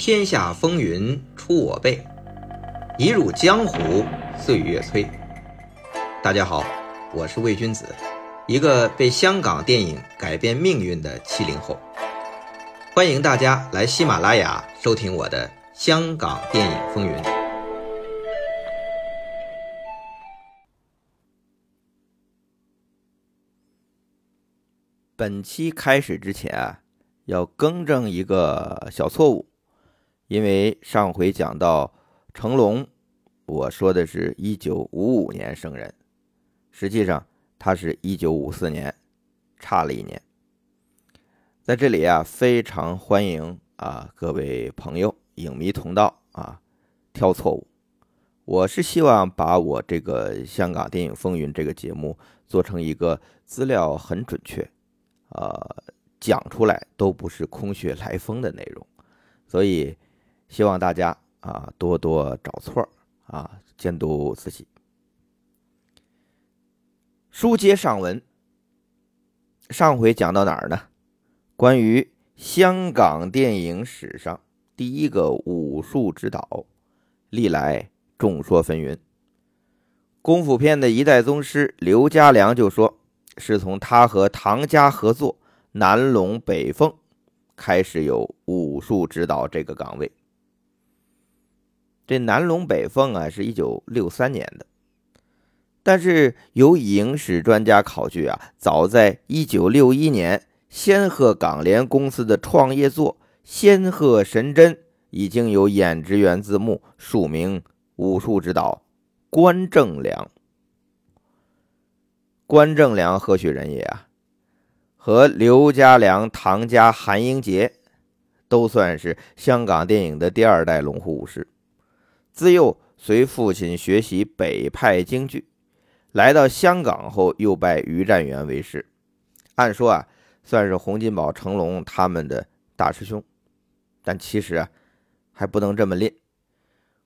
天下风云出我辈，一入江湖岁月催。大家好，我是魏君子，一个被香港电影改变命运的七零后。欢迎大家来喜马拉雅收听我的《香港电影风云》。本期开始之前啊，要更正一个小错误，因为上回讲到成龙，我说的是一九五五年生人，实际上他是一九五四年，差了一年。在这里啊，非常欢迎啊各位朋友、影迷同道啊挑错误。我是希望把我这个香港电影风云这个节目做成一个资料很准确。呃，讲出来都不是空穴来风的内容，所以希望大家啊多多找错啊，监督自己。书接上文，上回讲到哪儿呢？关于香港电影史上第一个武术指导，历来众说纷纭。功夫片的一代宗师刘家良就说。是从他和唐家合作《南龙北凤》开始有武术指导这个岗位。这《南龙北凤》啊，是一九六三年的，但是有影史专家考据啊，早在一九六一年，仙鹤港联公司的创业作《仙鹤神针》已经有演职员字幕署名武术指导关正良。关正良何许人也啊？和刘家良、唐家、韩英杰都算是香港电影的第二代龙虎武师。自幼随父亲学习北派京剧，来到香港后又拜于占元为师。按说啊，算是洪金宝、成龙他们的大师兄，但其实啊，还不能这么拎。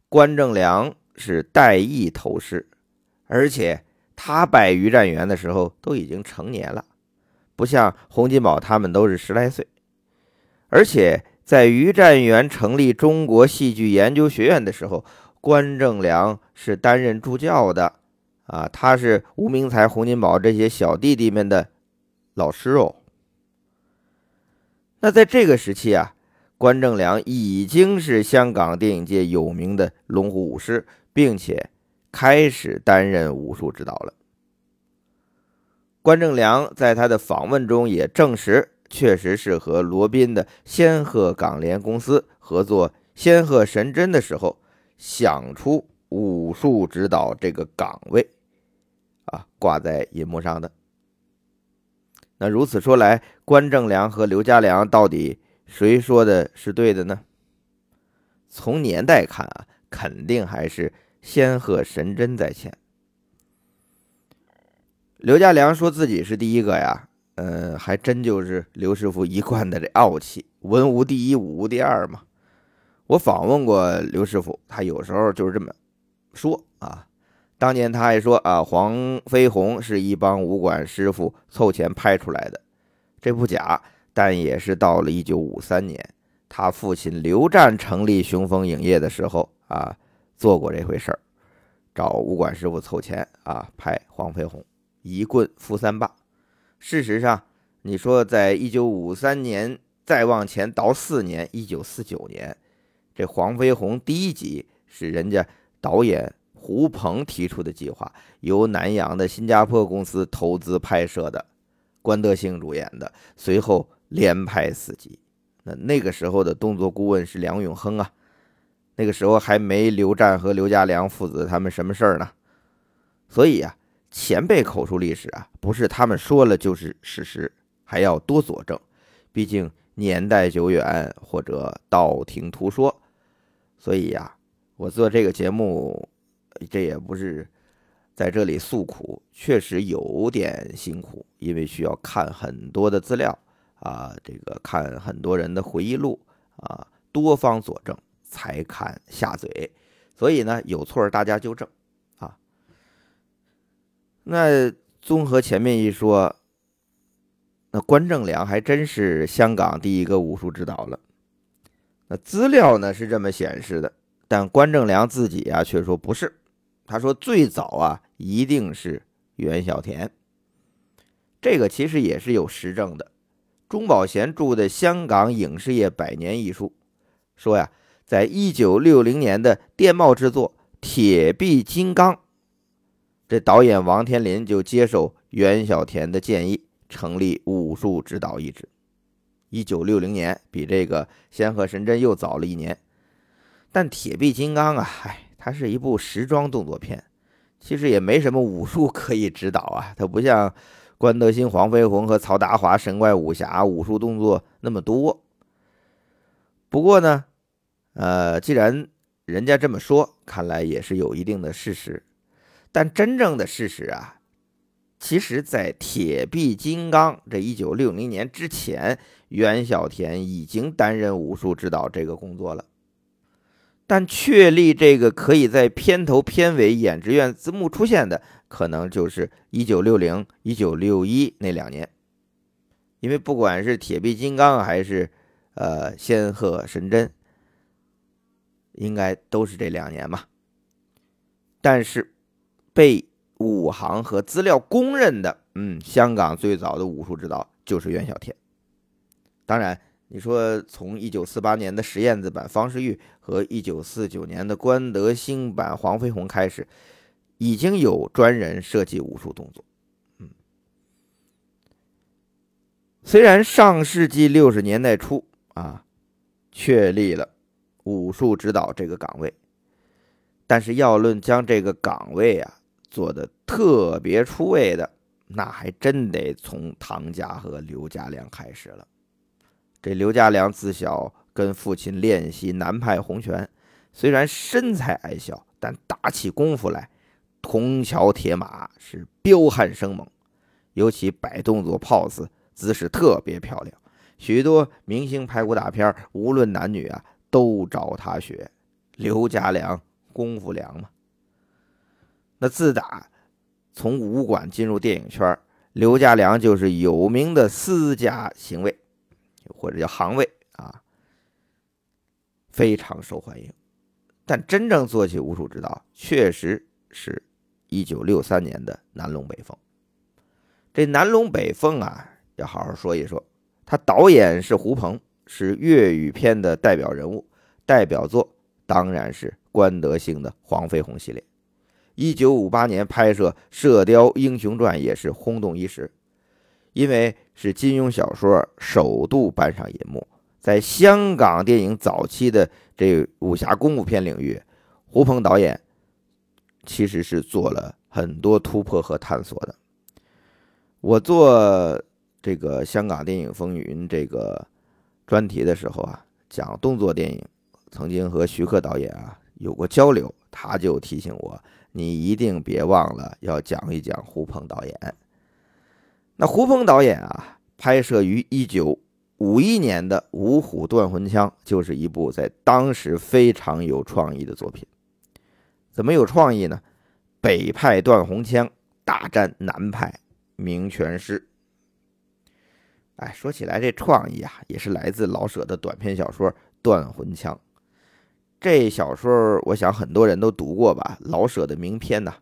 关正良是代役头师，而且。他拜于占元的时候都已经成年了，不像洪金宝他们都是十来岁。而且在于占元成立中国戏剧研究学院的时候，关正良是担任助教的，啊，他是吴明才、洪金宝这些小弟弟们的老师哦。那在这个时期啊，关正良已经是香港电影界有名的龙虎武师，并且。开始担任武术指导了。关正良在他的访问中也证实，确实是和罗宾的仙鹤港联公司合作《仙鹤神针》的时候，想出武术指导这个岗位，啊，挂在银幕上的。那如此说来，关正良和刘家良到底谁说的是对的呢？从年代看啊，肯定还是。仙鹤神针在前，刘家良说自己是第一个呀，呃，还真就是刘师傅一贯的这傲气，文无第一，武无第二嘛。我访问过刘师傅，他有时候就是这么说啊。当年他还说啊，黄飞鸿是一帮武馆师傅凑钱拍出来的，这不假。但也是到了一九五三年，他父亲刘湛成立雄风影业的时候啊。做过这回事儿，找武馆师傅凑钱啊，拍黄飞鸿一棍扶三霸。事实上，你说在一九五三年再往前倒四年，一九四九年，这黄飞鸿第一集是人家导演胡鹏提出的计划，由南洋的新加坡公司投资拍摄的，关德兴主演的，随后连拍四集。那那个时候的动作顾问是梁永亨啊。那个时候还没刘湛和刘家良父子他们什么事儿呢，所以呀，前辈口述历史啊，不是他们说了就是事实，还要多佐证，毕竟年代久远或者道听途说。所以呀，我做这个节目，这也不是在这里诉苦，确实有点辛苦，因为需要看很多的资料啊，这个看很多人的回忆录啊，多方佐证。才敢下嘴，所以呢，有错大家纠正。那综合前面一说，那关正良还真是香港第一个武术指导了。那资料呢是这么显示的，但关正良自己啊却说不是。他说最早啊一定是袁小田。这个其实也是有实证的。钟宝贤著的《香港影视业百年》一书说呀，在一九六零年的电报制作《铁臂金刚》，这导演王天林就接受袁小田的建议，成立武术指导一职。一九六零年比这个《仙鹤神针》又早了一年，但《铁臂金刚》啊，哎，它是一部时装动作片，其实也没什么武术可以指导啊。它不像关德兴、黄飞鸿和曹达华神怪武侠武术动作那么多。不过呢，呃，既然人家这么说，看来也是有一定的事实。但真正的事实啊。其实，在《铁臂金刚》这一九六零年之前，袁小田已经担任武术指导这个工作了。但确立这个可以在片头、片尾、演职院字幕出现的，可能就是一九六零、一九六一那两年。因为不管是《铁臂金刚》还是呃《仙鹤神针》，应该都是这两年吧。但是被。武行和资料公认的，嗯，香港最早的武术指导就是袁小天。当然，你说从一九四八年的石燕子版方世玉和一九四九年的关德兴版黄飞鸿开始，已经有专人设计武术动作。嗯，虽然上世纪六十年代初啊，确立了武术指导这个岗位，但是要论将这个岗位啊。做的特别出位的，那还真得从唐家和刘家良开始了。这刘家良自小跟父亲练习南派洪拳，虽然身材矮小，但打起功夫来，铜桥铁马是彪悍生猛，尤其摆动作 pose 姿势特别漂亮，许多明星排骨大片，无论男女啊，都找他学。刘家良功夫良嘛。那自打从武馆进入电影圈，刘家良就是有名的私家行卫，或者叫行卫啊，非常受欢迎。但真正做起武术指导，确实是一九六三年的《南龙北凤》。这《南龙北凤》啊，要好好说一说。他导演是胡鹏，是粤语片的代表人物，代表作当然是关德兴的《黄飞鸿》系列。一九五八年拍摄《射雕英雄传》也是轰动一时，因为是金庸小说首度搬上银幕。在香港电影早期的这武侠功夫片领域，胡鹏导演其实是做了很多突破和探索的。我做这个香港电影风云这个专题的时候啊，讲动作电影，曾经和徐克导演啊有过交流，他就提醒我。你一定别忘了要讲一讲胡鹏导演。那胡鹏导演啊，拍摄于一九五一年的《五虎断魂枪》就是一部在当时非常有创意的作品。怎么有创意呢？北派断魂枪大战南派名拳师。哎，说起来这创意啊，也是来自老舍的短篇小说《断魂枪》。这小说我想很多人都读过吧，老舍的名篇呐，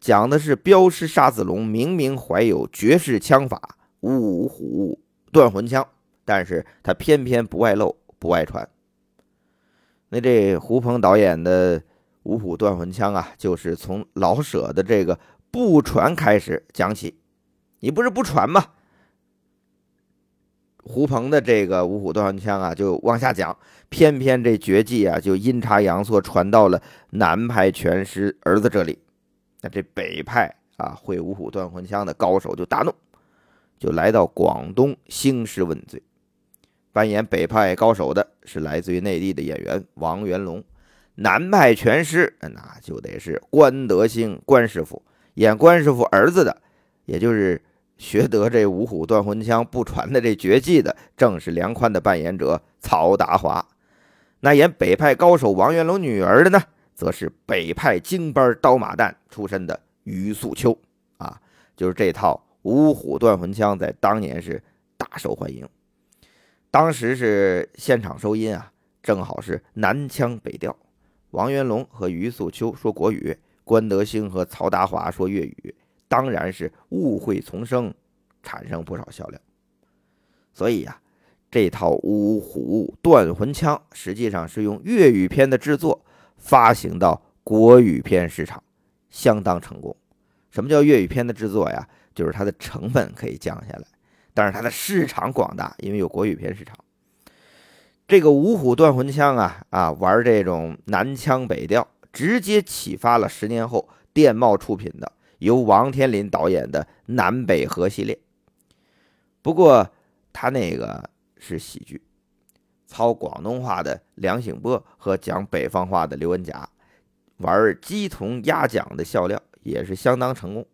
讲的是镖师沙子龙明明怀有绝世枪法五虎断魂枪，但是他偏偏不外露不外传。那这胡鹏导演的五虎断魂枪啊，就是从老舍的这个不传开始讲起，你不是不传吗？胡鹏的这个五虎断魂枪啊，就往下讲，偏偏这绝技啊，就阴差阳错传到了南派拳师儿子这里。那这北派啊，会五虎断魂枪的高手就大怒，就来到广东兴师问罪。扮演北派高手的是来自于内地的演员王元龙，南派拳师那就得是关德兴关师傅。演关师傅儿子的，也就是。学得这五虎断魂枪不传的这绝技的，正是梁宽的扮演者曹达华。那演北派高手王元龙女儿的呢，则是北派京班刀马旦出身的于素秋。啊，就是这套五虎断魂枪在当年是大受欢迎。当时是现场收音啊，正好是南腔北调。王元龙和余素秋说国语，关德兴和曹达华说粤语，当然是误会丛生，产生不少笑料。所以呀，这套五虎断魂枪实际上是用粤语片的制作发行到国语片市场，相当成功。什么叫粤语片的制作呀？就是它的成本可以降下来，但是它的市场广大，因为有国语片市场。这个五虎断魂枪啊啊，玩这种南腔北调，直接启发了十年后电懋出品的由王天林导演的南北河系列。不过他那个是喜剧，操广东话的梁醒波和讲北方话的刘文甲，玩鸡同鸭讲的笑料，也是相当成功。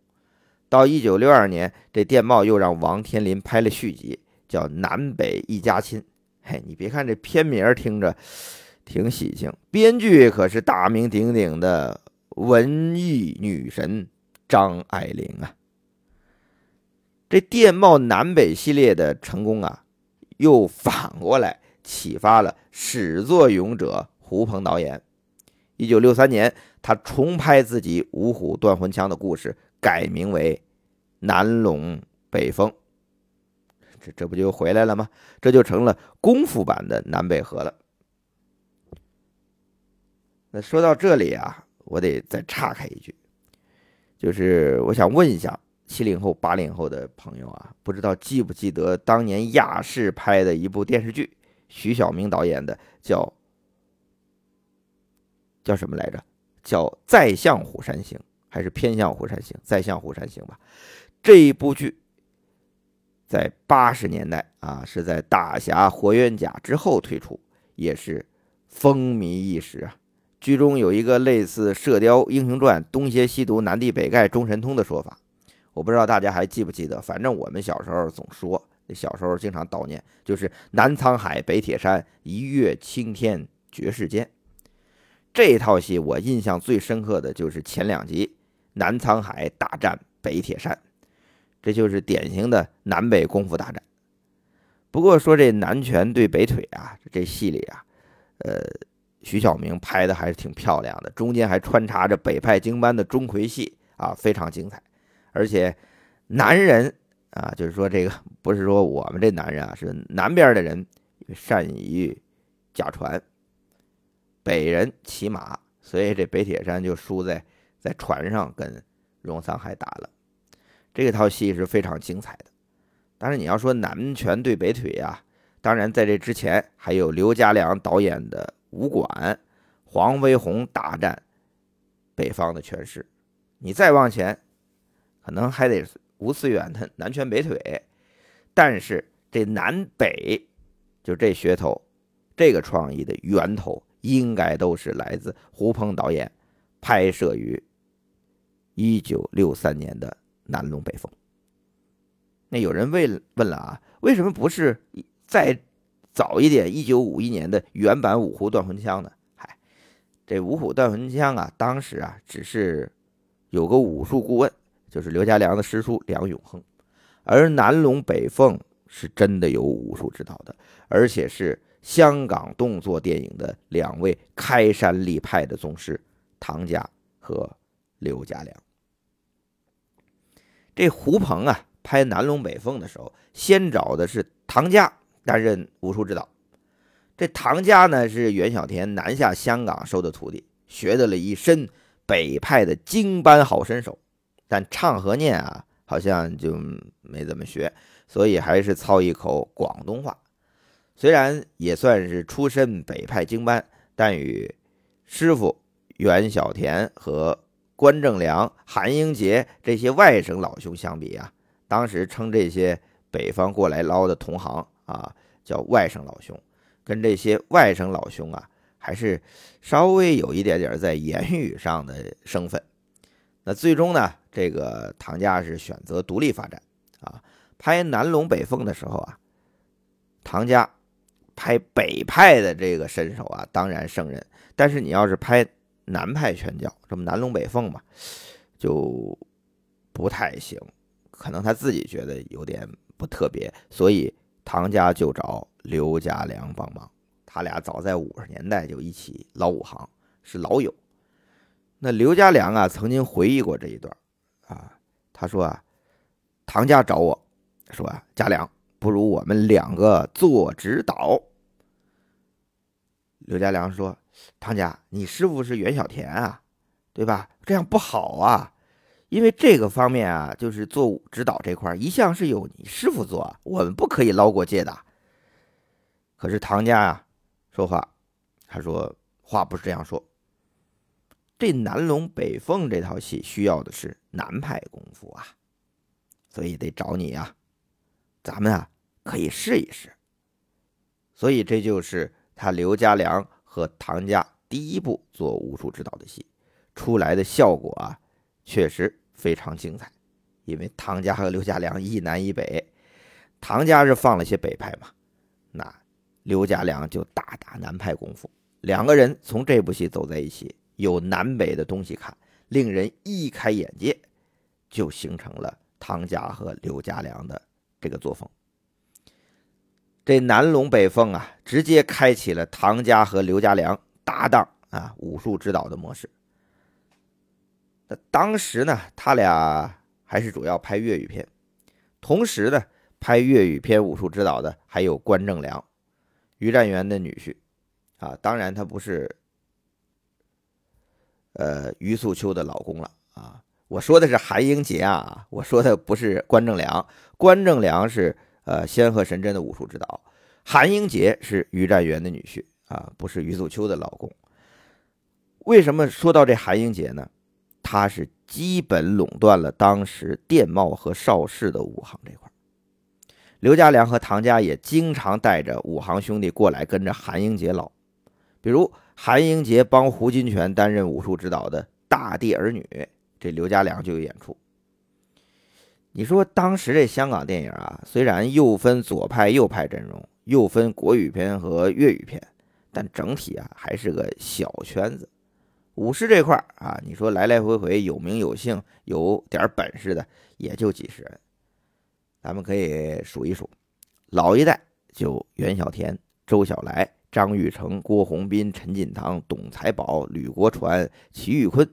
到一九六二年，这电报又让王天林拍了续集，叫《南北一家亲》。嘿，你别看这片名听着挺喜庆，编剧可是大名鼎鼎的文艺女神张爱玲啊。这电懋南北系列的成功啊，又反过来启发了始作俑者胡鹏导演。一九六三年，他重拍自己《五虎断魂枪》的故事，改名为《南龙北风》。这这不就回来了吗？这就成了功夫版的南北河了。那说到这里啊，我得再岔开一句，就是我想问一下七零后、八零后的朋友啊，不知道记不记得当年亚视拍的一部电视剧，徐晓明导演的，叫叫什么来着？叫《再向虎山行》还是《偏向虎山行》？《再向虎山行》吧。这一部剧。在八十年代啊，是在大侠霍元甲之后推出，也是风靡一时啊。剧中有一个类似《射雕英雄传》东邪西毒南帝北丐中神通的说法，我不知道大家还记不记得。反正我们小时候总说，小时候经常悼念，就是南沧海北铁山，一跃青天绝世间。这套戏我印象最深刻的就是前两集，南沧海大战北铁山。这就是典型的南北功夫大战。不过说这南拳对北腿啊，这戏里啊，呃，徐晓明拍的还是挺漂亮的，中间还穿插着北派经班的钟馗戏啊，非常精彩。而且男人啊，就是说这个不是说我们这男人啊，是南边的人善于驾船，北人骑马，所以这北铁山就输在在船上跟荣三海打了。这套戏是非常精彩的，但是你要说南拳对北腿啊，当然在这之前还有刘家良导演的《武馆》，黄飞鸿大战北方的拳师，你再往前，可能还得吴思远的南拳北腿，但是这南北就这噱头，这个创意的源头应该都是来自胡鹏导演拍摄于一九六三年的。南龙北风。那有人问问了啊，为什么不是在早一点，一九五一年的原版五虎断魂枪呢？嗨，这五虎断魂枪啊，当时啊只是有个武术顾问，就是刘家良的师叔梁永亨，而南龙北凤是真的有武术指导的，而且是香港动作电影的两位开山立派的宗师唐家和刘家良。这胡鹏啊，拍《南龙北凤》的时候，先找的是唐家担任武术指导。这唐家呢，是袁小田南下香港收的徒弟，学得了一身北派的京班好身手，但唱和念啊，好像就没怎么学，所以还是操一口广东话。虽然也算是出身北派京班，但与师傅袁小田和。关正良、韩英杰这些外省老兄相比啊，当时称这些北方过来捞的同行啊，叫外省老兄，跟这些外省老兄啊，还是稍微有一点点在言语上的生分。那最终呢，这个唐家是选择独立发展啊。拍《南龙北凤》的时候啊，唐家拍北派的这个身手啊，当然胜任。但是你要是拍，南派拳脚，这么南龙北凤嘛，就不太行。可能他自己觉得有点不特别，所以唐家就找刘家良帮忙。他俩早在五十年代就一起捞武行，是老友。那刘家良啊，曾经回忆过这一段啊，他说啊，唐家找我说啊，家良，不如我们两个做指导。刘家良说，唐家，你师傅是袁小田啊，对吧？这样不好啊，因为这个方面啊，就是做指导这块一向是由你师傅做，我们不可以捞过界的。可是唐家啊，说话，他说话不是这样说。这南龙北凤这套戏需要的是南派功夫啊，所以得找你啊，咱们啊可以试一试。所以这就是他刘家良和唐家第一部做武术指导的戏，出来的效果啊确实非常精彩。因为唐家和刘家良一南一北，唐家是放了些北派嘛，那刘家良就大打南派功夫，两个人从这部戏走在一起。有南北的东西看，令人一开眼界，就形成了唐家和刘家良的这个作风。这南龙北凤啊，直接开启了唐家和刘家良搭档啊武术指导的模式。那当时呢，他俩还是主要拍粤语片，同时呢，拍粤语片武术指导的还有关正良，于占元的女婿啊。当然，他不是。呃，于素秋的老公了啊！我说的是韩英杰啊，我说的不是关正良。关正良是呃仙鹤神针的武术指导，韩英杰是于占元的女婿啊，不是于素秋的老公。为什么说到这韩英杰呢？他是基本垄断了当时电贸和邵氏的武行这块。刘家良和唐家也经常带着武行兄弟过来跟着韩英杰老，比如。韩英杰帮胡金铨担任武术指导的《大地儿女》，这刘家良就有演出。你说当时这香港电影啊，虽然又分左派右派阵容，又分国语片和粤语片，但整体啊还是个小圈子。武师这块啊，你说来来回回有名有姓、有点本事的，也就几十人。咱们可以数一数，老一代就袁小田、周小来。张玉成、郭宏斌、陈锦堂、董才宝、吕国传、齐玉坤，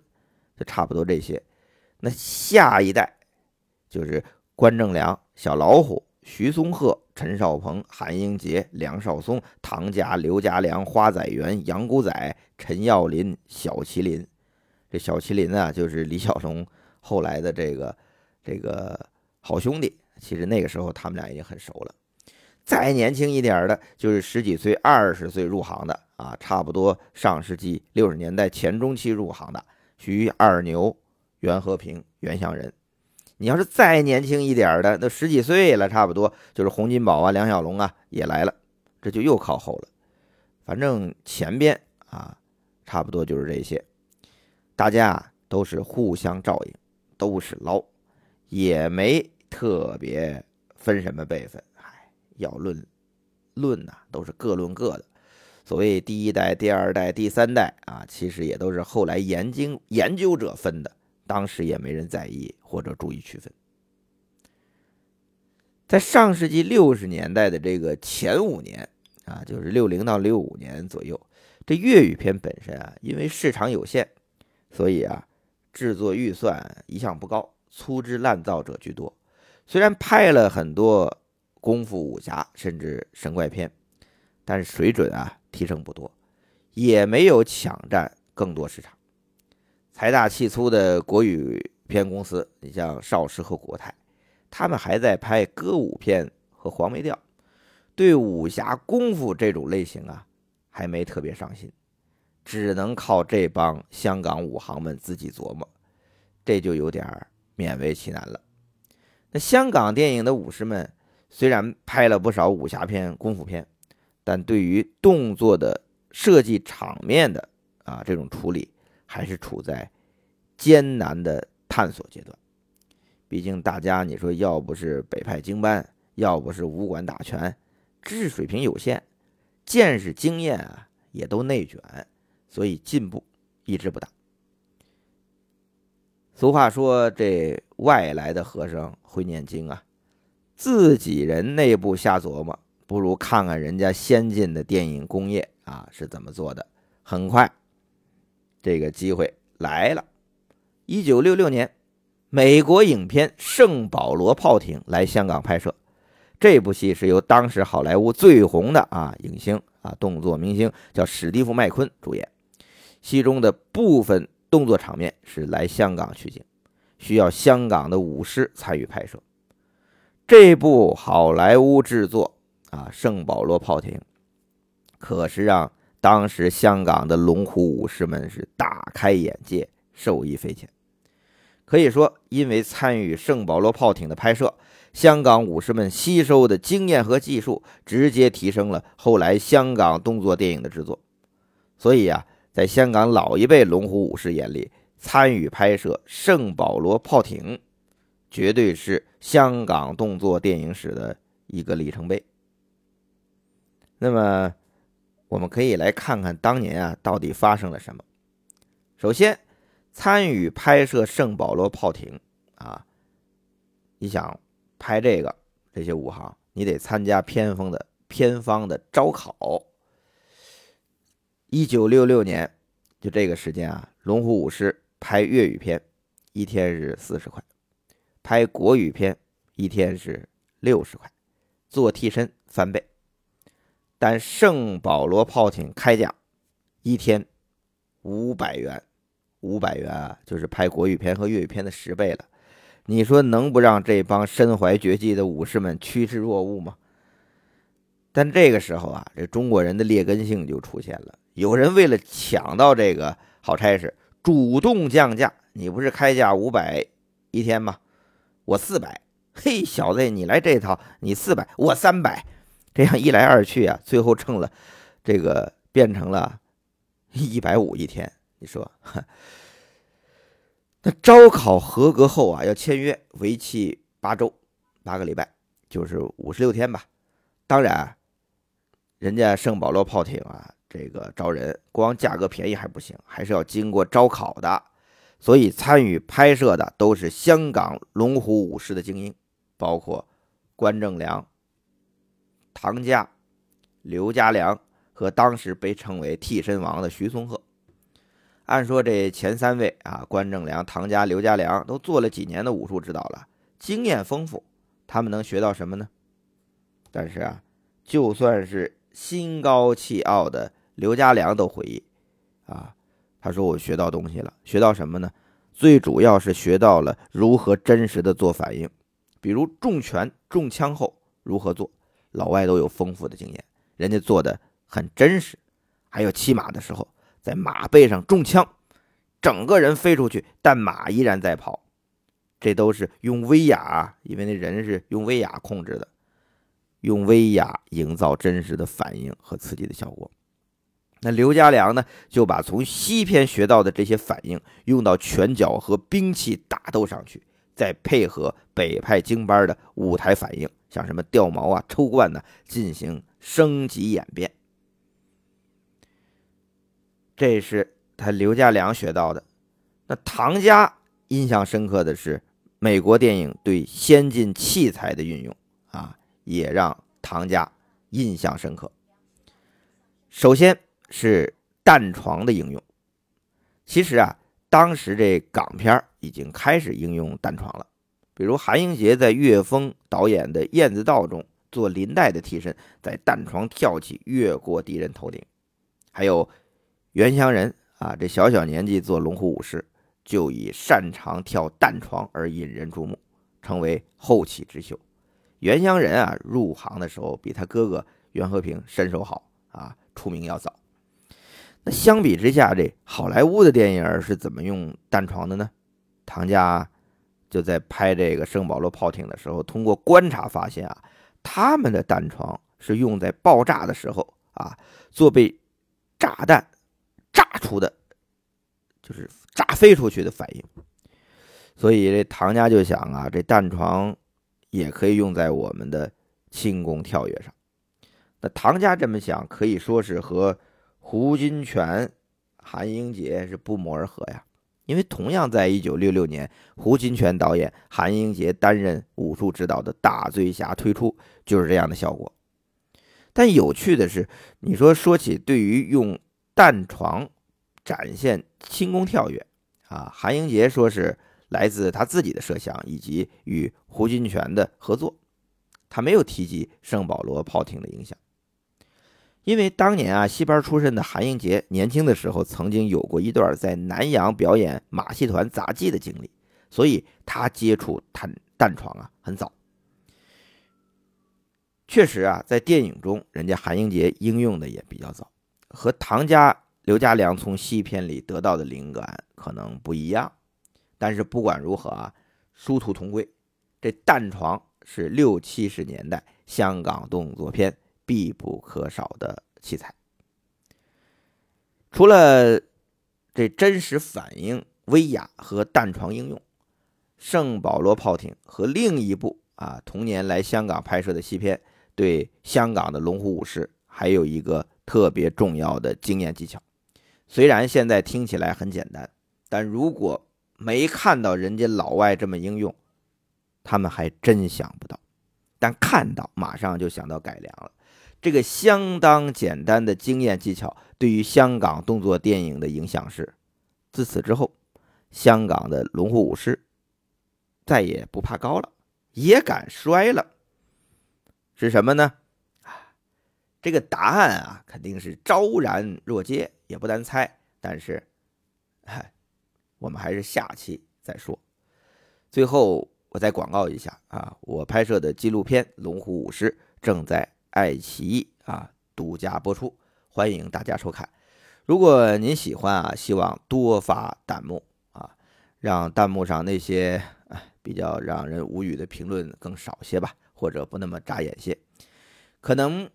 就差不多这些。那下一代就是关正良、小老虎、徐松鹤、陈少鹏、韩英杰、梁少松、唐家、刘家良、花仔元、杨古仔、陈耀林、小麒麟。这小麒麟啊，就是李小龙后来的这个这个好兄弟。其实那个时候他们俩已经很熟了。再年轻一点的，就是十几岁、二十岁入行的啊，差不多上世纪六十年代前中期入行的，徐二牛、袁和平、袁祥仁。你要是再年轻一点的，都十几岁了，差不多就是洪金宝啊、梁小龙啊也来了，这就又靠后了。反正前边啊，差不多就是这些，大家都是互相照应，都是捞，也没特别分什么辈分。要论论呐，都是各论各的。所谓第一代、第二代、第三代啊，其实也都是后来研究研究者分的，当时也没人在意或者注意区分。在上世纪六十年代的这个前五年啊，就是六零到六五年左右，这粤语片本身啊，因为市场有限，所以啊，制作预算一向不高，粗制滥造者居多。虽然拍了很多。功夫武侠甚至神怪片，但是水准啊提升不多，也没有抢占更多市场。财大气粗的国语片公司，你像邵氏和国泰，他们还在拍歌舞片和黄梅调，对武侠功夫这种类型啊还没特别上心，只能靠这帮香港武行们自己琢磨，这就有点勉为其难了。那香港电影的武师们。虽然拍了不少武侠片、功夫片，但对于动作的设计、场面的啊这种处理，还是处在艰难的探索阶段。毕竟大家你说要不是北派经班，要不是武馆打拳，知识水平有限，见识经验啊也都内卷，所以进步一直不大。俗话说：“这外来的和尚会念经啊。”自己人内部瞎琢磨，不如看看人家先进的电影工业啊是怎么做的。很快，这个机会来了。一九六六年，美国影片《圣保罗炮艇》来香港拍摄。这部戏是由当时好莱坞最红的啊影星啊动作明星叫史蒂夫·麦昆主演。戏中的部分动作场面是来香港取景，需要香港的武师参与拍摄。这部好莱坞制作啊《圣保罗炮艇》，可是让。当时香港的龙虎武士们是大开眼界，受益匪浅。可以说，因为参与圣保罗炮艇的拍摄，香港武士们吸收的经验和技术，直接提升了后来香港动作电影的制作。所以啊，在香港老一辈龙虎武士眼里，参与拍摄圣保罗炮艇，绝对是香港动作电影史的一个里程碑。那么。我们可以来看看当年啊到底发生了什么。首先，参与拍摄圣保罗炮艇啊，你想拍这个这些武行，你得参加偏锋的偏方的招考。一九六六年，就这个时间啊，龙虎武师拍粤语片一天是四十块，拍国语片一天是六十块，做替身翻倍。但圣保罗炮艇开价一天五百元，五百元啊，就是拍国语片和粤语片的十倍了。你说能不让这帮身怀绝技的武士们趋之若鹜吗？但这个时候啊，这中国人的劣根性就出现了。有人为了抢到这个好差事，主动降价。你不是开价五百一天吗？我四百。嘿，小子，你来这套，你四百，我三百。这样一来二去啊，最后成了这个变成了一百五一天。你说，那招考合格后啊，要签约，为期八周，八个礼拜，就是五十六天吧。当然，人家圣保罗炮艇啊，这个招人光价格便宜还不行，还是要经过招考的。所以参与拍摄的都是香港龙虎武师的精英，包括关正良。唐家、刘家良和当时被称为替身王的徐松鹤，按说这前三位啊，关正良、唐家、刘家良都做了几年的武术指导了，经验丰富，他们能学到什么呢？但是啊，就算是心高气傲的刘家良都回忆啊，他说我学到东西了，学到什么呢？最主要是学到了如何真实的做反应，比如重拳、中枪后如何做。老外都有丰富的经验，人家做的很真实。还有骑马的时候，在马背上中枪，整个人飞出去，但马依然在跑。这都是用威亚，因为那人是用威亚控制的，用威亚营造真实的反应和刺激的效果。那刘家良呢，就把从西片学到的这些反应用到拳脚和兵器打斗上去，再配合北派京班的舞台反应。像什么掉毛啊、抽冠呢，进行升级演变。这是他刘家良学到的。那唐家印象深刻的是美国电影对先进器材的运用啊，也让唐家印象深刻。首先是弹床的应用。其实啊，当时这港片已经开始应用弹床了。比如韩英杰在岳峰导演的《燕子道》中做林黛的替身，在弹床跳起，越过敌人头顶；还有袁湘仁啊，这小小年纪做龙虎武师，就以擅长跳弹床而引人注目，成为后起之秀。袁湘仁啊，入行的时候比他哥哥袁和平身手好啊，出名要早。那相比之下，这好莱坞的电影是怎么用弹床的呢？唐家。就在拍这个圣保罗炮艇的时候，通过观察发现啊，他们的弹床是用在爆炸的时候啊，做被炸弹炸出的，就是炸飞出去的反应。所以这唐家就想啊，这弹床也可以用在我们的轻功跳跃上。那唐家这么想，可以说是和胡金铨、韩英杰是不谋而合呀。因为同样在一九六六年，胡金铨导演、韩英杰担任武术指导的《大醉侠》推出，就是这样的效果。但有趣的是，你说说起对于用弹床展现轻功跳跃啊，韩英杰说是来自他自己的设想以及与胡金铨的合作，他没有提及圣保罗炮艇的影响。因为当年啊，戏班出身的韩英杰年轻的时候曾经有过一段在南洋表演马戏团杂技的经历，所以他接触弹弹床啊很早。确实啊，在电影中，人家韩英杰应用的也比较早，和唐家刘家良从戏片里得到的灵感可能不一样。但是不管如何啊，殊途同归，这弹床是六七十年代香港动作片。必不可少的器材，除了这真实反应、威亚和弹床应用，圣保罗炮艇和另一部啊同年来香港拍摄的戏片，对香港的龙虎武士还有一个特别重要的经验技巧。虽然现在听起来很简单，但如果没看到人家老外这么应用，他们还真想不到；但看到，马上就想到改良了。这个相当简单的经验技巧，对于香港动作电影的影响是：自此之后，香港的龙虎武师再也不怕高了，也敢摔了。是什么呢？这个答案啊，肯定是昭然若揭，也不难猜。但是，嗨，我们还是下期再说。最后，我再广告一下啊，我拍摄的纪录片《龙虎武师》正在。爱奇艺啊，独家播出，欢迎大家收看。如果您喜欢啊，希望多发弹幕啊，让弹幕上那些比较让人无语的评论更少些吧，或者不那么扎眼些。可能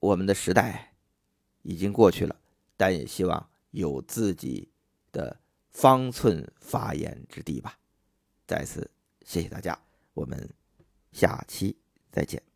我们的时代已经过去了，但也希望有自己的方寸发言之地吧。再次谢谢大家，我们下期再见。